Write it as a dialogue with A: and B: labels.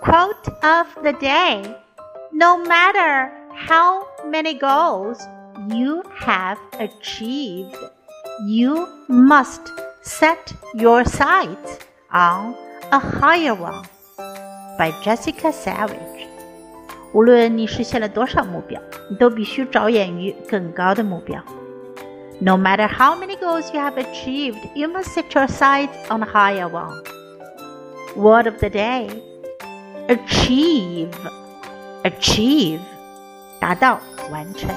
A: Quote of the day No matter how many goals you have achieved, you must set your sights on a higher one. By Jessica Savage。无论你实现了多少目标，你都必须着眼于更高的目标。No matter how many goals you have achieved, you must set your sights on a higher one. Word of the day achieve, achieve, 达到，完成。